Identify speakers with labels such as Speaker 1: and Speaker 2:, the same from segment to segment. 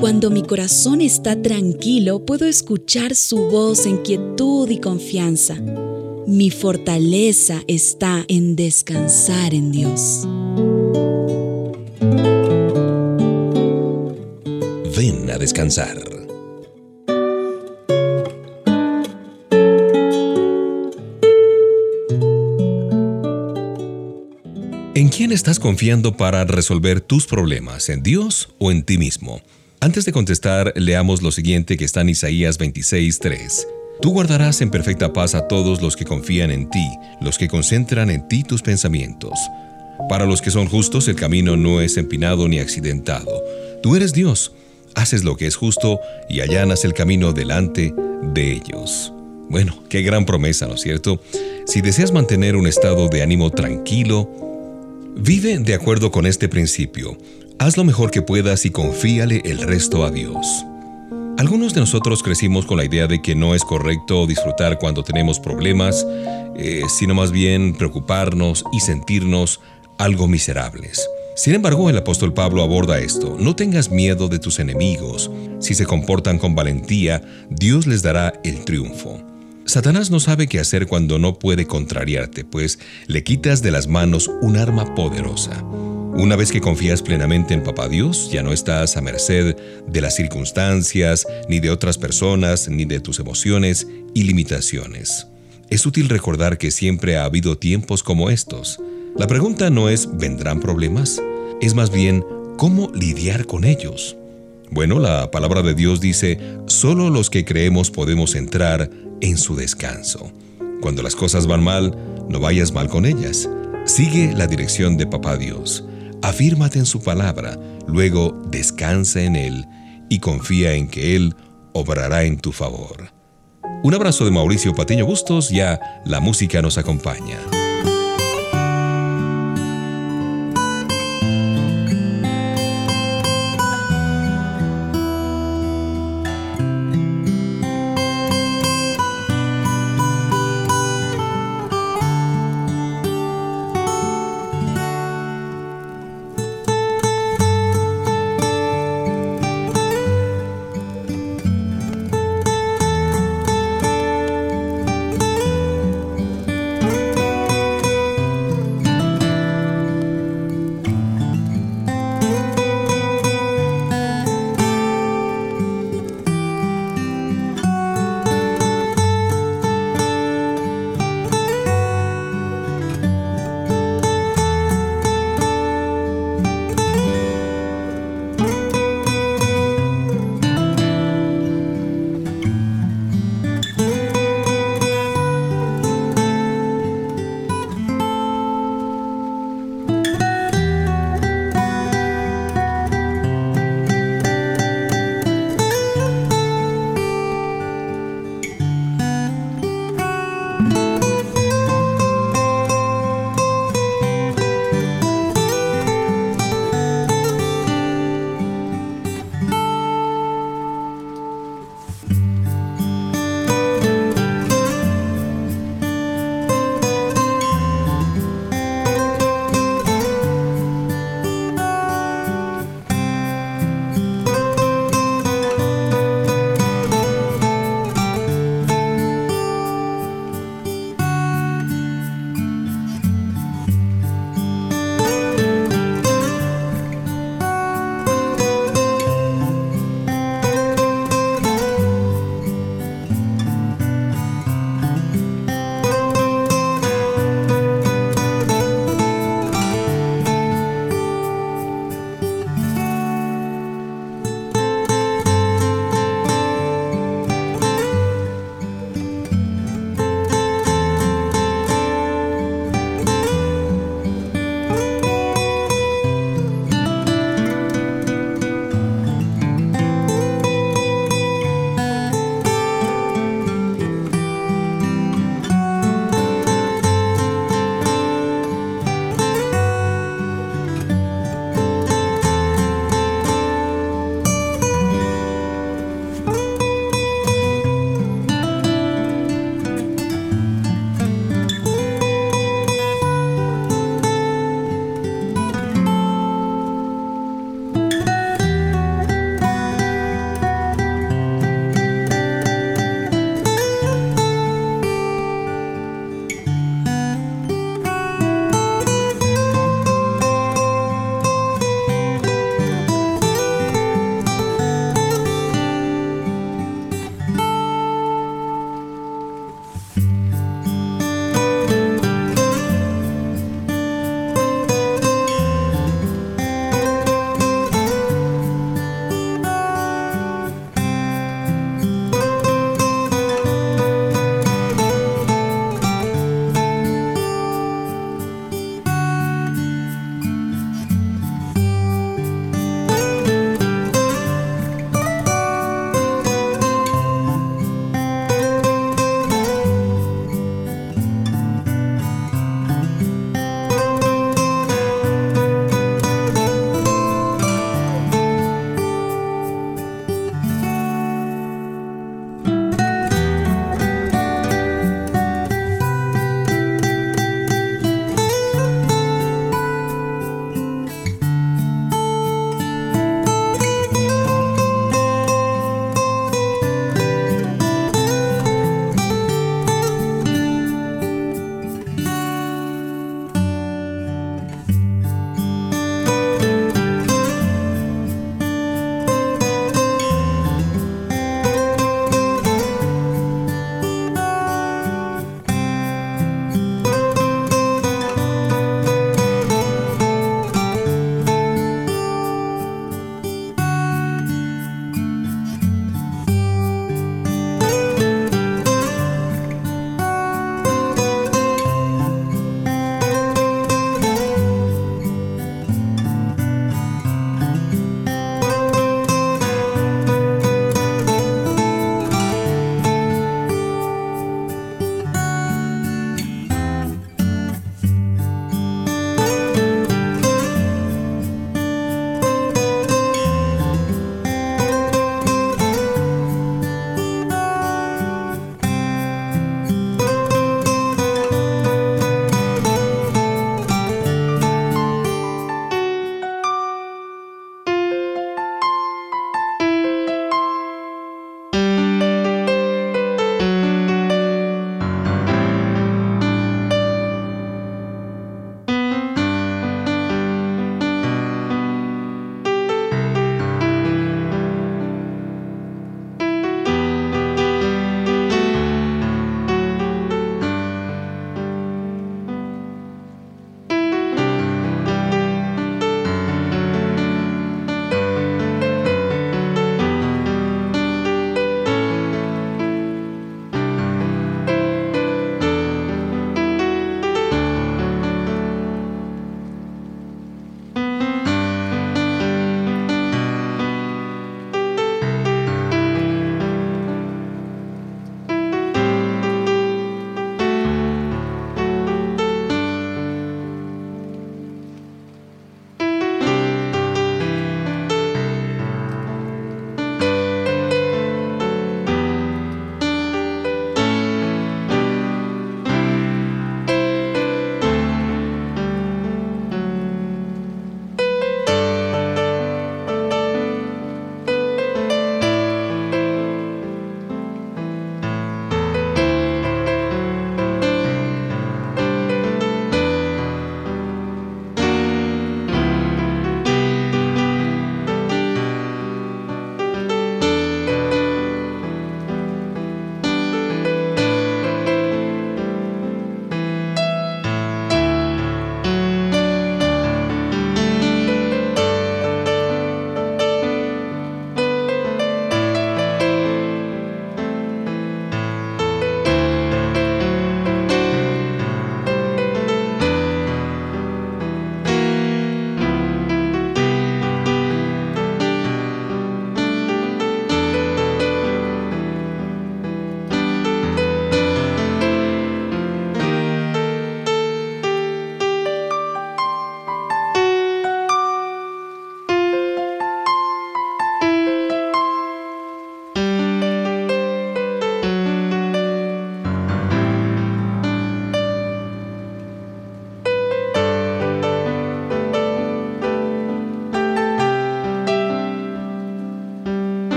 Speaker 1: Cuando mi corazón está tranquilo, puedo escuchar su voz en quietud y confianza. Mi fortaleza está en descansar en Dios.
Speaker 2: Ven a descansar. ¿En quién estás confiando para resolver tus problemas? ¿En Dios o en ti mismo? Antes de contestar, leamos lo siguiente que está en Isaías 26:3. Tú guardarás en perfecta paz a todos los que confían en ti, los que concentran en ti tus pensamientos. Para los que son justos el camino no es empinado ni accidentado. Tú eres Dios, haces lo que es justo y allanas el camino delante de ellos. Bueno, qué gran promesa, ¿no es cierto? Si deseas mantener un estado de ánimo tranquilo, Vive de acuerdo con este principio. Haz lo mejor que puedas y confíale el resto a Dios. Algunos de nosotros crecimos con la idea de que no es correcto disfrutar cuando tenemos problemas, eh, sino más bien preocuparnos y sentirnos algo miserables. Sin embargo, el apóstol Pablo aborda esto. No tengas miedo de tus enemigos. Si se comportan con valentía, Dios les dará el triunfo. Satanás no sabe qué hacer cuando no puede contrariarte, pues le quitas de las manos un arma poderosa. Una vez que confías plenamente en Papá Dios, ya no estás a merced de las circunstancias, ni de otras personas, ni de tus emociones y limitaciones. Es útil recordar que siempre ha habido tiempos como estos. La pregunta no es ¿vendrán problemas? Es más bien ¿cómo lidiar con ellos? Bueno, la palabra de Dios dice, solo los que creemos podemos entrar en su descanso. Cuando las cosas van mal, no vayas mal con ellas. Sigue la dirección de Papá Dios. Afírmate en su palabra, luego descansa en Él y confía en que Él obrará en tu favor. Un abrazo de Mauricio Patiño Bustos, ya la música nos acompaña.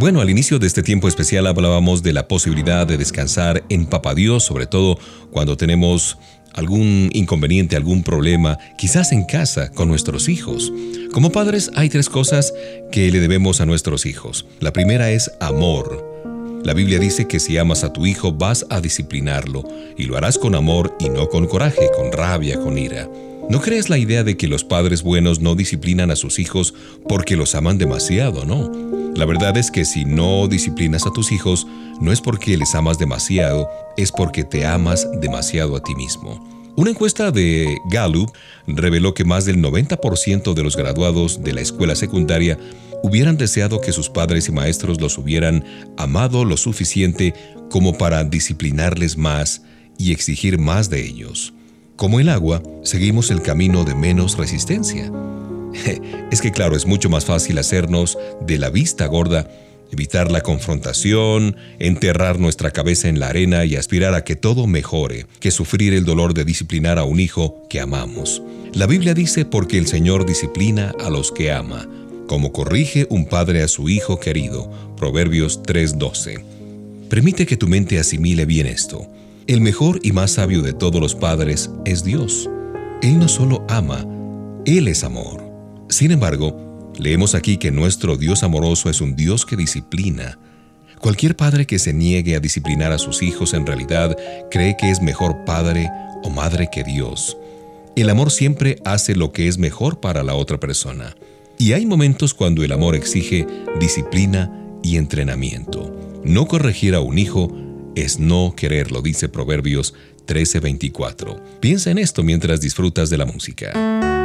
Speaker 2: Bueno, al inicio de este tiempo especial hablábamos de la posibilidad de descansar en Papa Dios, sobre todo cuando tenemos algún inconveniente, algún problema, quizás en casa con nuestros hijos. Como padres hay tres cosas que le debemos a nuestros hijos. La primera es amor. La Biblia dice que si amas a tu hijo vas a disciplinarlo y lo harás con amor y no con coraje, con rabia, con ira. No crees la idea de que los padres buenos no disciplinan a sus hijos porque los aman demasiado, ¿no? La verdad es que si no disciplinas a tus hijos, no es porque les amas demasiado, es porque te amas demasiado a ti mismo. Una encuesta de Gallup reveló que más del 90% de los graduados de la escuela secundaria hubieran deseado que sus padres y maestros los hubieran amado lo suficiente como para disciplinarles más y exigir más de ellos. Como el agua, seguimos el camino de menos resistencia. Es que claro, es mucho más fácil hacernos de la vista gorda, evitar la confrontación, enterrar nuestra cabeza en la arena y aspirar a que todo mejore, que sufrir el dolor de disciplinar a un hijo que amamos. La Biblia dice porque el Señor disciplina a los que ama, como corrige un padre a su hijo querido. Proverbios 3:12. Permite que tu mente asimile bien esto. El mejor y más sabio de todos los padres es Dios. Él no solo ama, Él es amor. Sin embargo, leemos aquí que nuestro Dios amoroso es un Dios que disciplina. Cualquier padre que se niegue a disciplinar a sus hijos en realidad cree que es mejor padre o madre que Dios. El amor siempre hace lo que es mejor para la otra persona. Y hay momentos cuando el amor exige disciplina y entrenamiento. No corregir a un hijo es no quererlo, dice Proverbios 13:24. Piensa en esto mientras disfrutas de la música.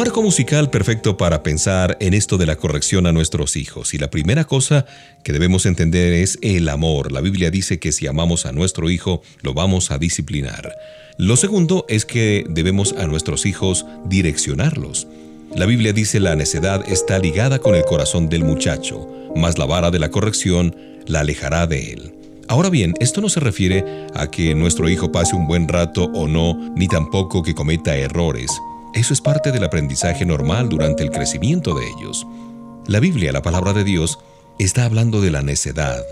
Speaker 2: Marco musical perfecto para pensar en esto de la corrección a nuestros hijos. Y la primera cosa que debemos entender es el amor. La Biblia dice que si amamos a nuestro hijo, lo vamos a disciplinar. Lo segundo es que debemos a nuestros hijos direccionarlos. La Biblia dice la necedad está ligada con el corazón del muchacho, mas la vara de la corrección la alejará de él. Ahora bien, esto no se refiere a que nuestro hijo pase un buen rato o no, ni tampoco que cometa errores. Eso es parte del aprendizaje normal durante el crecimiento de ellos. La Biblia, la palabra de Dios, está hablando de la necedad.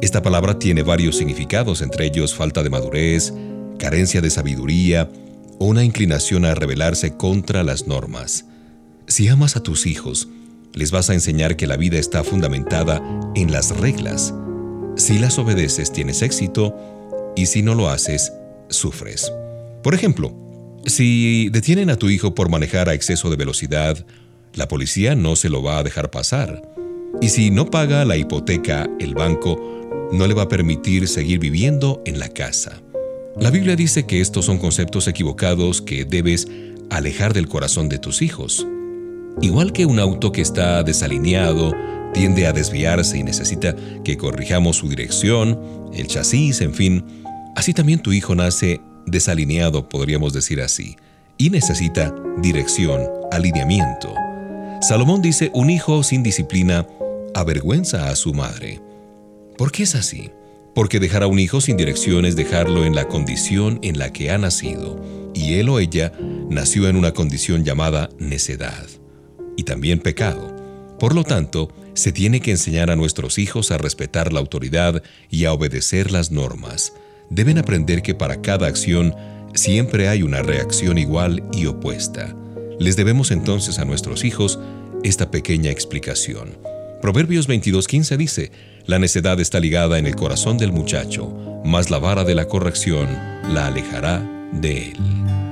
Speaker 2: Esta palabra tiene varios significados, entre ellos falta de madurez, carencia de sabiduría o una inclinación a rebelarse contra las normas. Si amas a tus hijos, les vas a enseñar que la vida está fundamentada en las reglas. Si las obedeces tienes éxito y si no lo haces, sufres. Por ejemplo, si detienen a tu hijo por manejar a exceso de velocidad, la policía no se lo va a dejar pasar. Y si no paga la hipoteca, el banco no le va a permitir seguir viviendo en la casa. La Biblia dice que estos son conceptos equivocados que debes alejar del corazón de tus hijos. Igual que un auto que está desalineado, tiende a desviarse y necesita que corrijamos su dirección, el chasis, en fin. Así también tu hijo nace desalineado, podríamos decir así, y necesita dirección, alineamiento. Salomón dice, un hijo sin disciplina avergüenza a su madre. ¿Por qué es así? Porque dejar a un hijo sin dirección es dejarlo en la condición en la que ha nacido, y él o ella nació en una condición llamada necedad, y también pecado. Por lo tanto, se tiene que enseñar a nuestros hijos a respetar la autoridad y a obedecer las normas. Deben aprender que para cada acción siempre hay una reacción igual y opuesta. Les debemos entonces a nuestros hijos esta pequeña explicación. Proverbios 22:15 dice, La necedad está ligada en el corazón del muchacho, mas la vara de la corrección la alejará de él.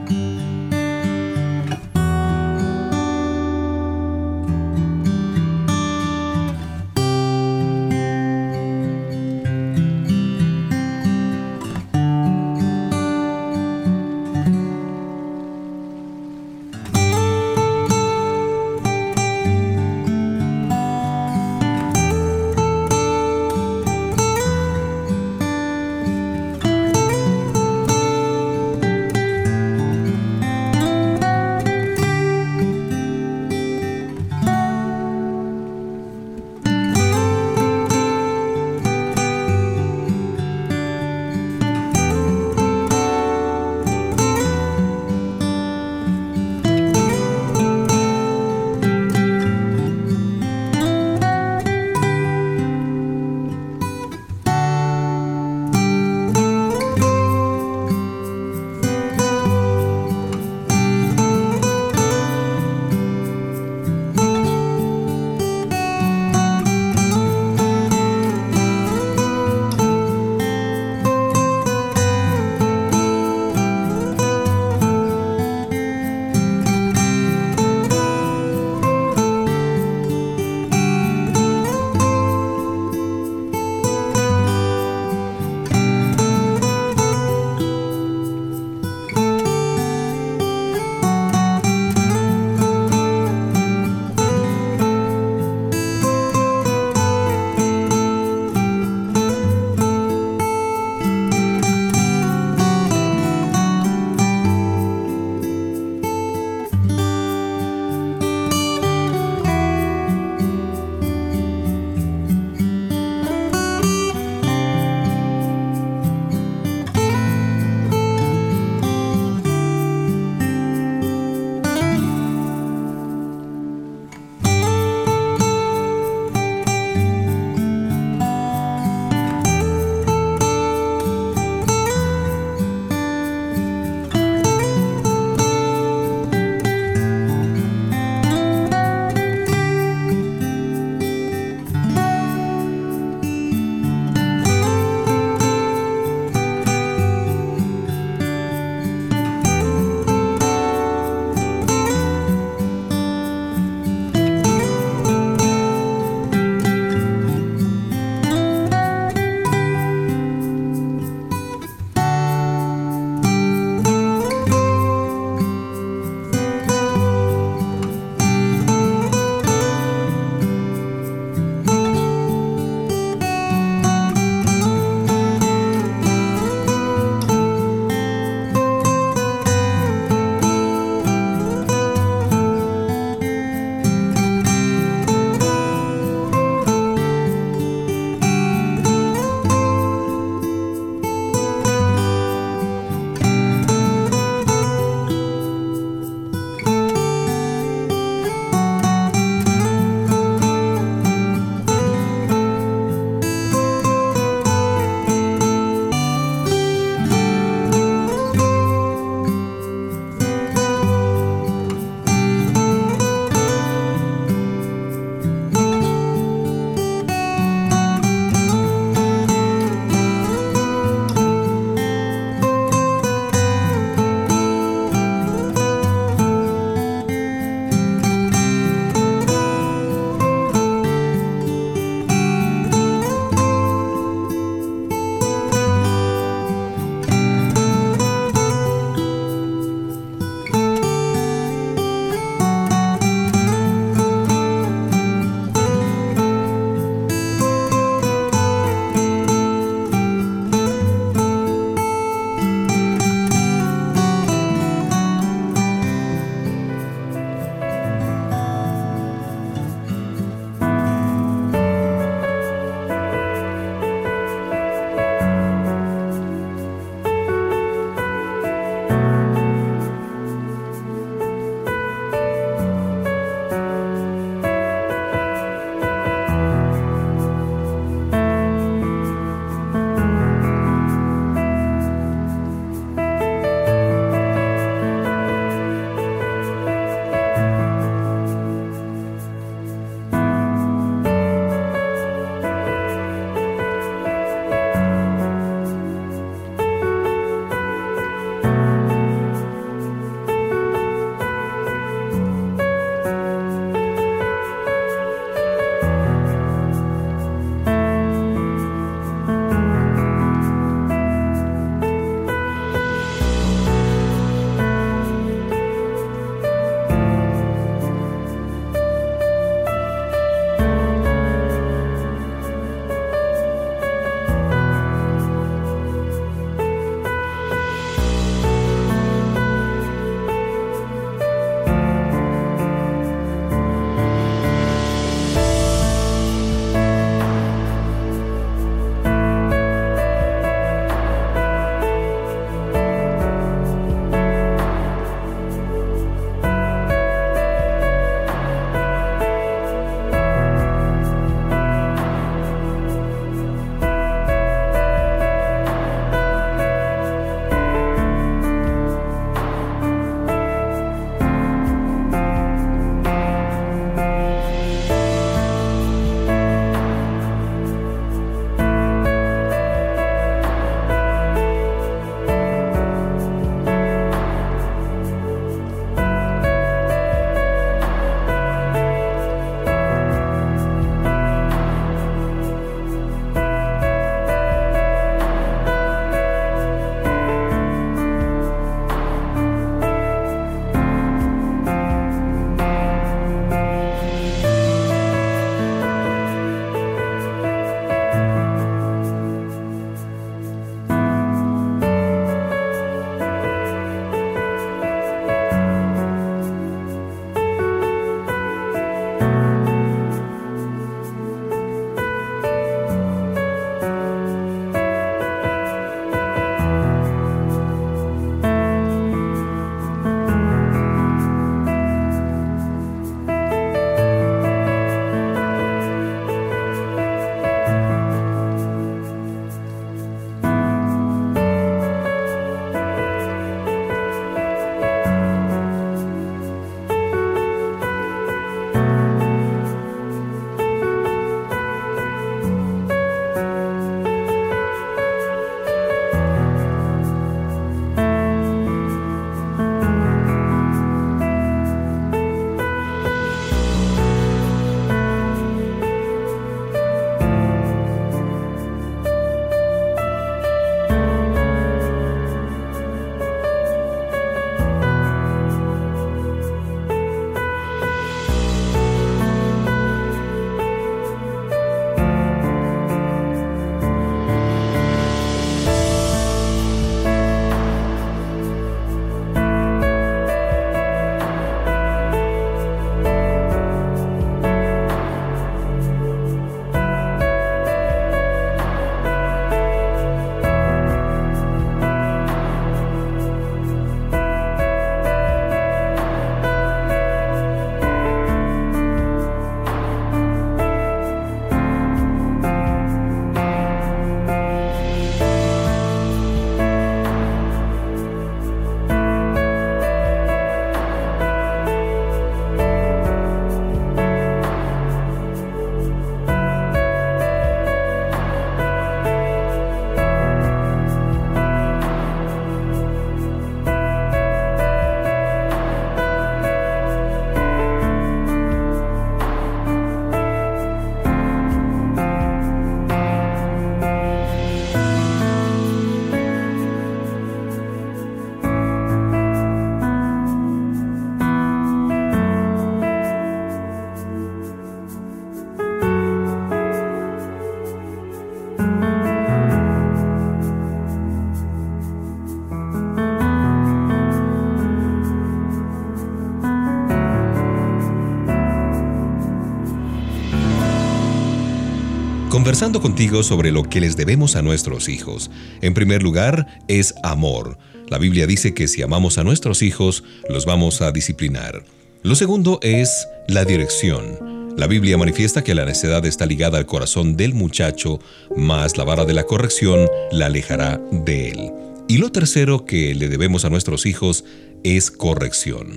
Speaker 2: Conversando contigo sobre lo que les debemos a nuestros hijos. En primer lugar, es amor. La Biblia dice que si amamos a nuestros hijos, los vamos a disciplinar. Lo segundo es la dirección. La Biblia manifiesta que la necedad está ligada al corazón del muchacho, más la vara de la corrección la alejará de él. Y lo tercero que le debemos a nuestros hijos es corrección.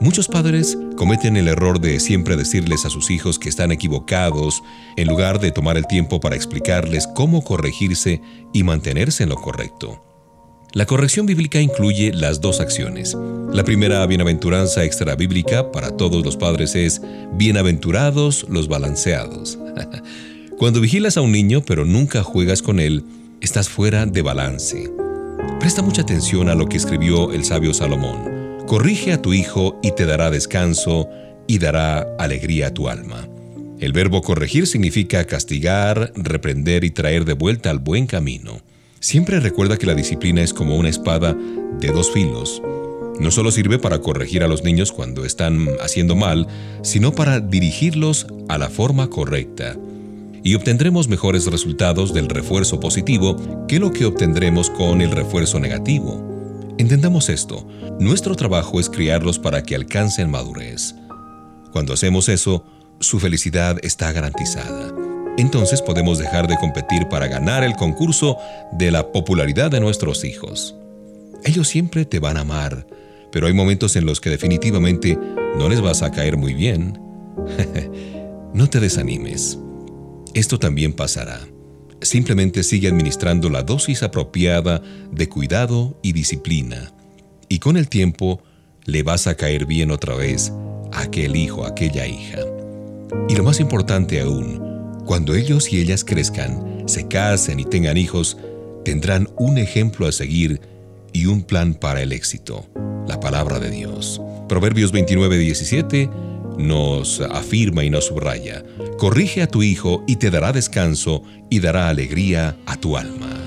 Speaker 2: Muchos padres cometen el error de siempre decirles a sus hijos que están equivocados en lugar de tomar el tiempo para explicarles cómo corregirse y mantenerse en lo correcto. La corrección bíblica incluye las dos acciones. La primera bienaventuranza extra bíblica para todos los padres es bienaventurados los balanceados. Cuando vigilas a un niño pero nunca juegas con él, estás fuera de balance. Presta mucha atención a lo que escribió el sabio Salomón. Corrige a tu hijo y te dará descanso y dará alegría a tu alma. El verbo corregir significa castigar, reprender y traer de vuelta al buen camino. Siempre recuerda que la disciplina es como una espada de dos filos. No solo sirve para corregir a los niños cuando están haciendo mal, sino para dirigirlos a la forma correcta. Y obtendremos mejores resultados del refuerzo positivo que lo que obtendremos con el refuerzo negativo. Entendamos esto, nuestro trabajo es criarlos para que alcancen madurez. Cuando hacemos eso, su felicidad está garantizada. Entonces podemos dejar de competir para ganar el concurso de la popularidad de nuestros hijos. Ellos siempre te van a amar, pero hay momentos en los que definitivamente no les vas a caer muy bien. no te desanimes. Esto también pasará. Simplemente sigue administrando la dosis apropiada de cuidado y disciplina. Y con el tiempo le vas a caer bien otra vez a aquel hijo, a aquella hija. Y lo más importante aún, cuando ellos y ellas crezcan, se casen y tengan hijos, tendrán un ejemplo a seguir y un plan para el éxito, la palabra de Dios. Proverbios 29, 17 nos afirma y nos subraya, corrige a tu hijo y te dará descanso y dará alegría a tu alma.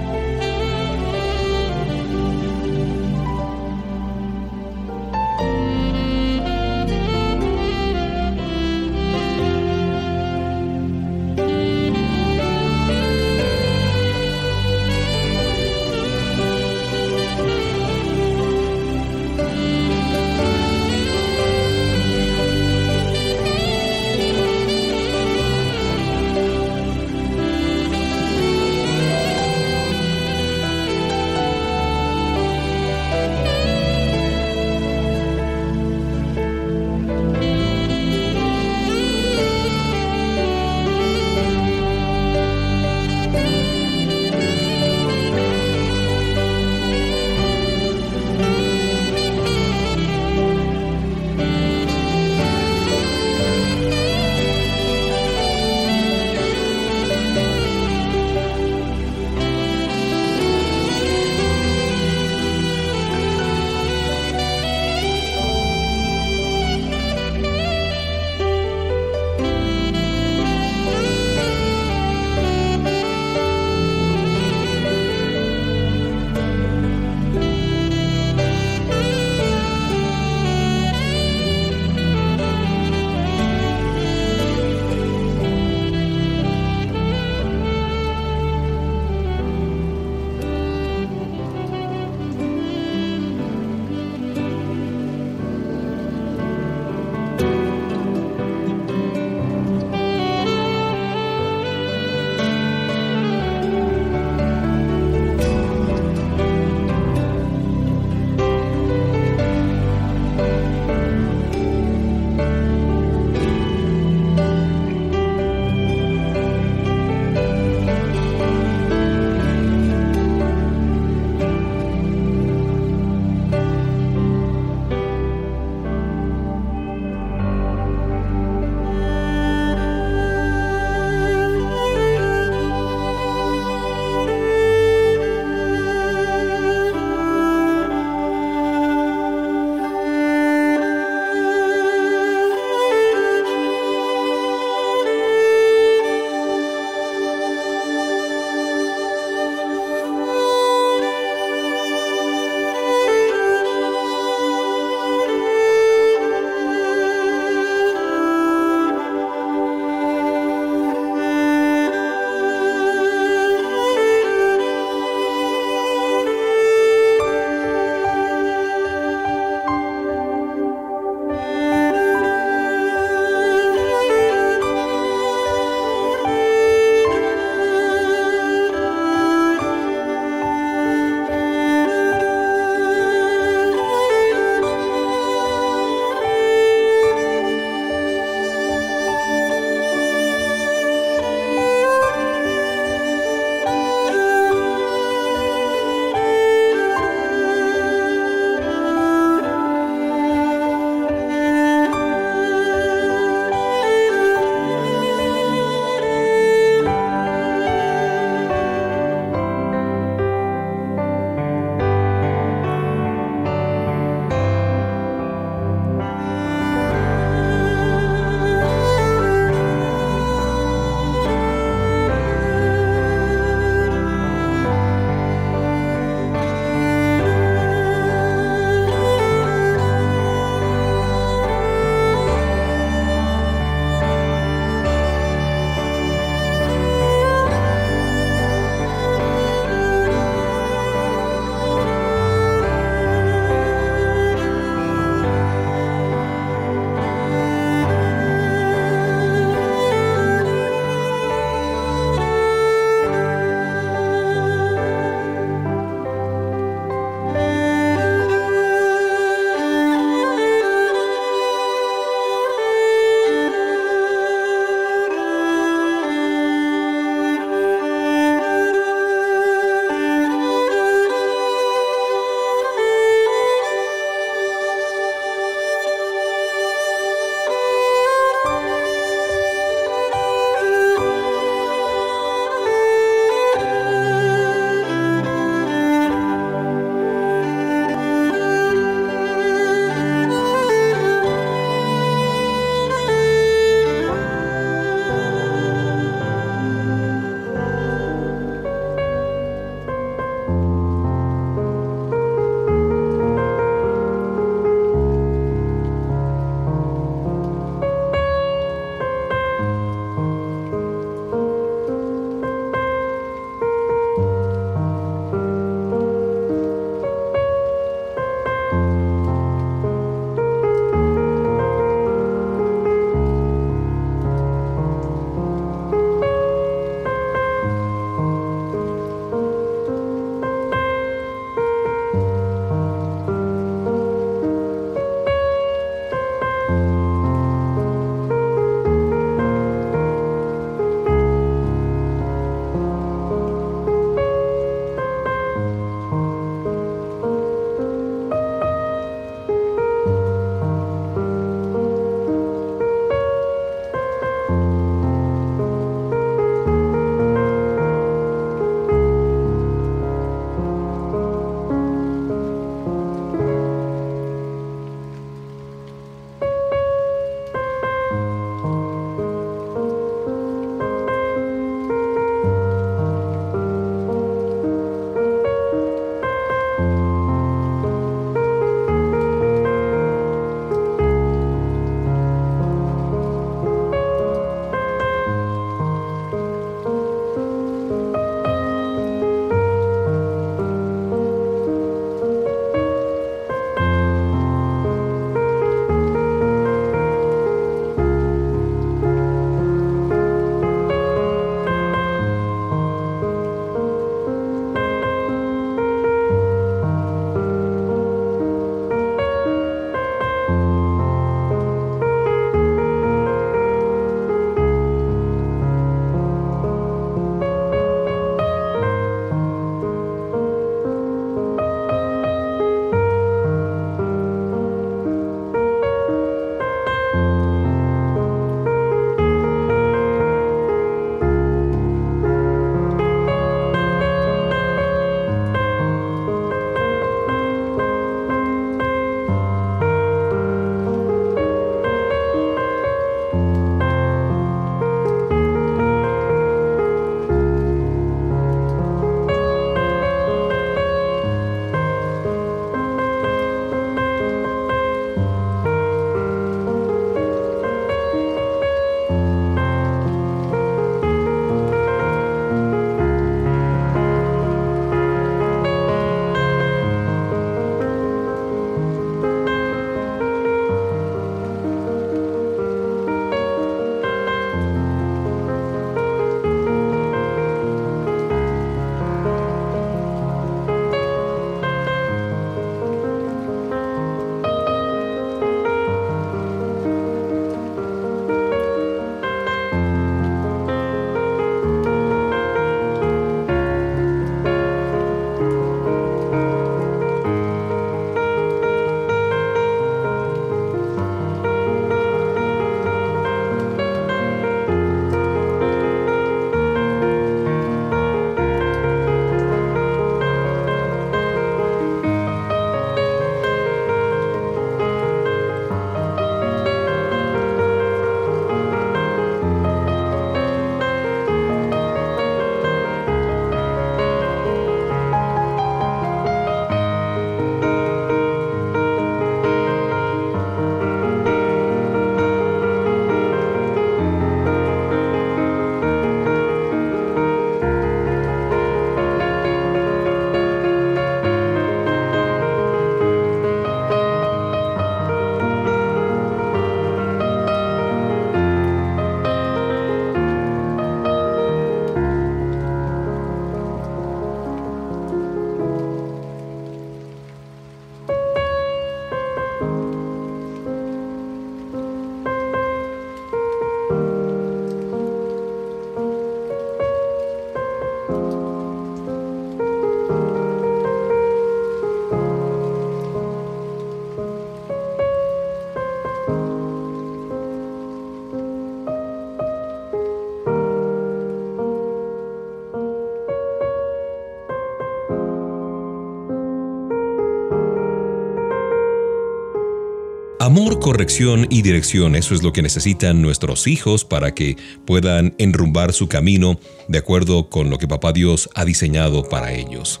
Speaker 2: Amor, corrección y dirección, eso es lo que necesitan nuestros hijos para que puedan enrumbar su camino de acuerdo con lo que Papá Dios ha diseñado para ellos.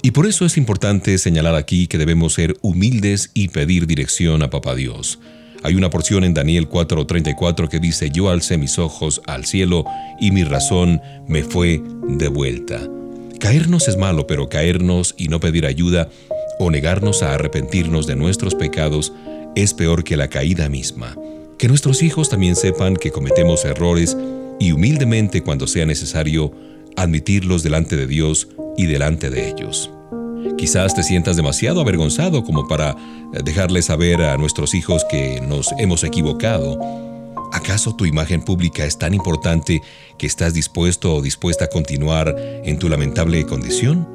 Speaker 2: Y por eso es importante señalar aquí que debemos ser humildes y pedir dirección a Papá Dios. Hay una porción en Daniel 4:34 que dice, yo alcé mis ojos al cielo y mi razón me fue de vuelta. Caernos es malo, pero caernos y no pedir ayuda o negarnos a arrepentirnos de nuestros pecados es peor que la caída misma. Que nuestros hijos también sepan que cometemos errores y humildemente cuando sea necesario admitirlos delante de Dios y delante de ellos. Quizás te sientas demasiado avergonzado como para dejarles saber a nuestros hijos que nos hemos equivocado. ¿Acaso tu imagen pública es tan importante que estás dispuesto o dispuesta a continuar en tu lamentable condición?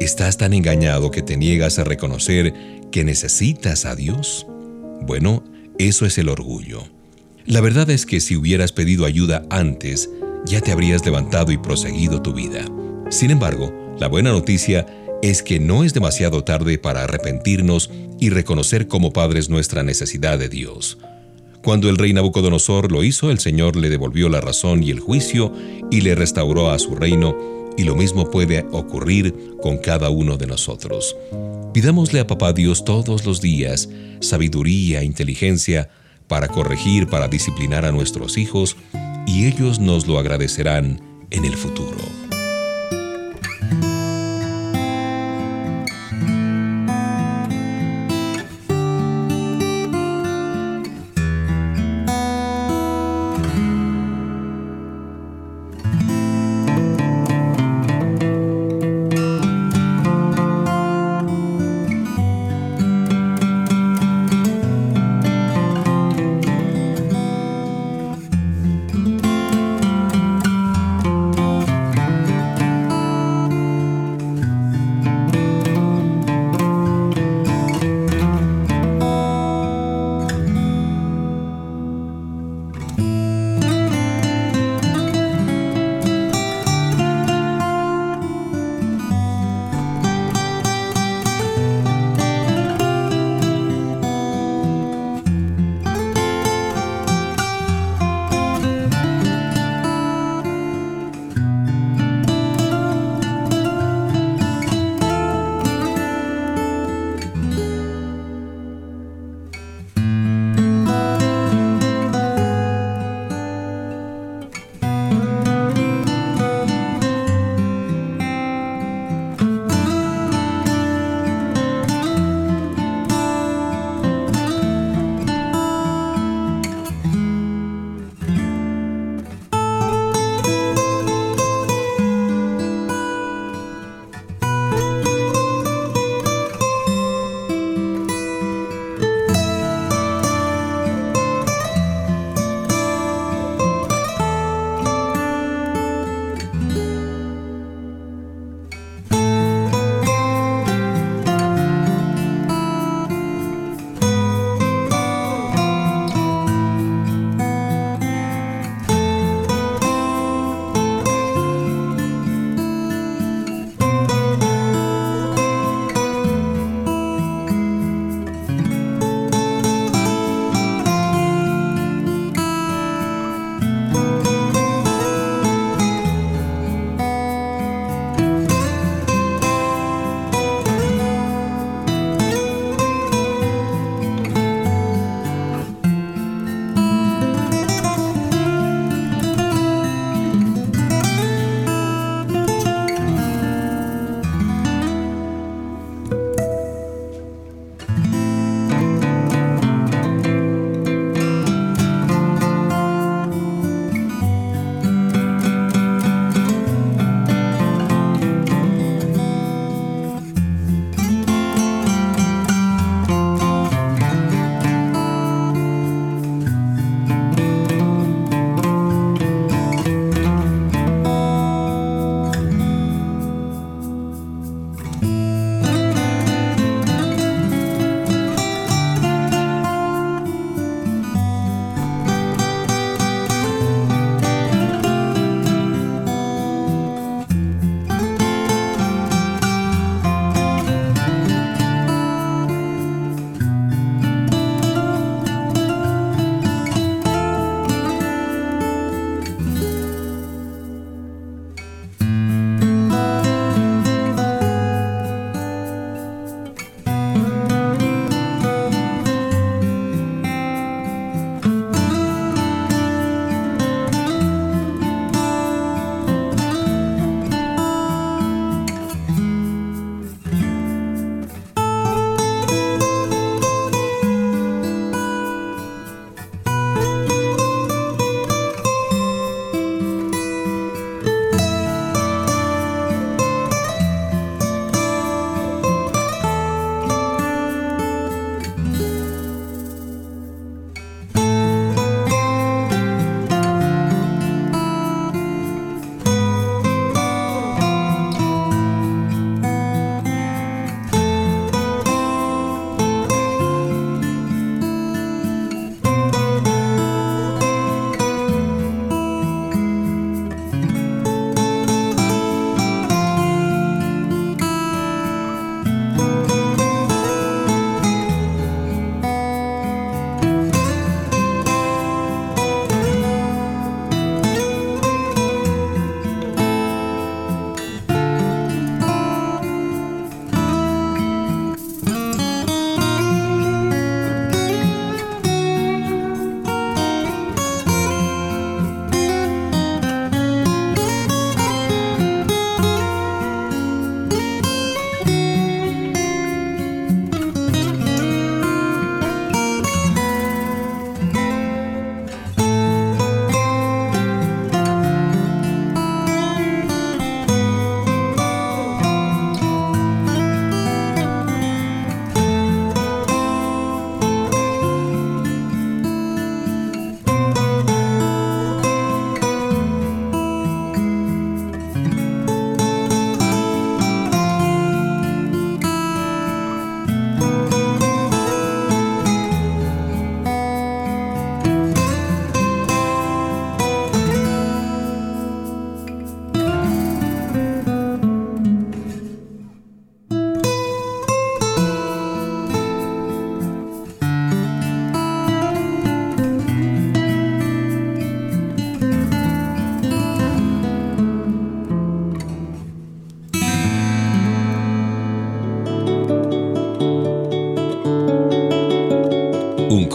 Speaker 2: ¿Estás tan engañado que te niegas a reconocer que necesitas a Dios? Bueno, eso es el orgullo. La verdad es que si hubieras pedido ayuda antes, ya te habrías levantado y proseguido tu vida. Sin embargo, la buena noticia es que no es demasiado tarde para arrepentirnos y reconocer como padres nuestra necesidad de Dios. Cuando el rey Nabucodonosor lo hizo, el Señor le devolvió la razón y el juicio y le restauró a su reino, y lo mismo puede ocurrir con cada uno de nosotros. Pidámosle a Papá Dios todos los días sabiduría, e inteligencia, para corregir, para disciplinar a nuestros hijos, y ellos nos lo agradecerán en el futuro.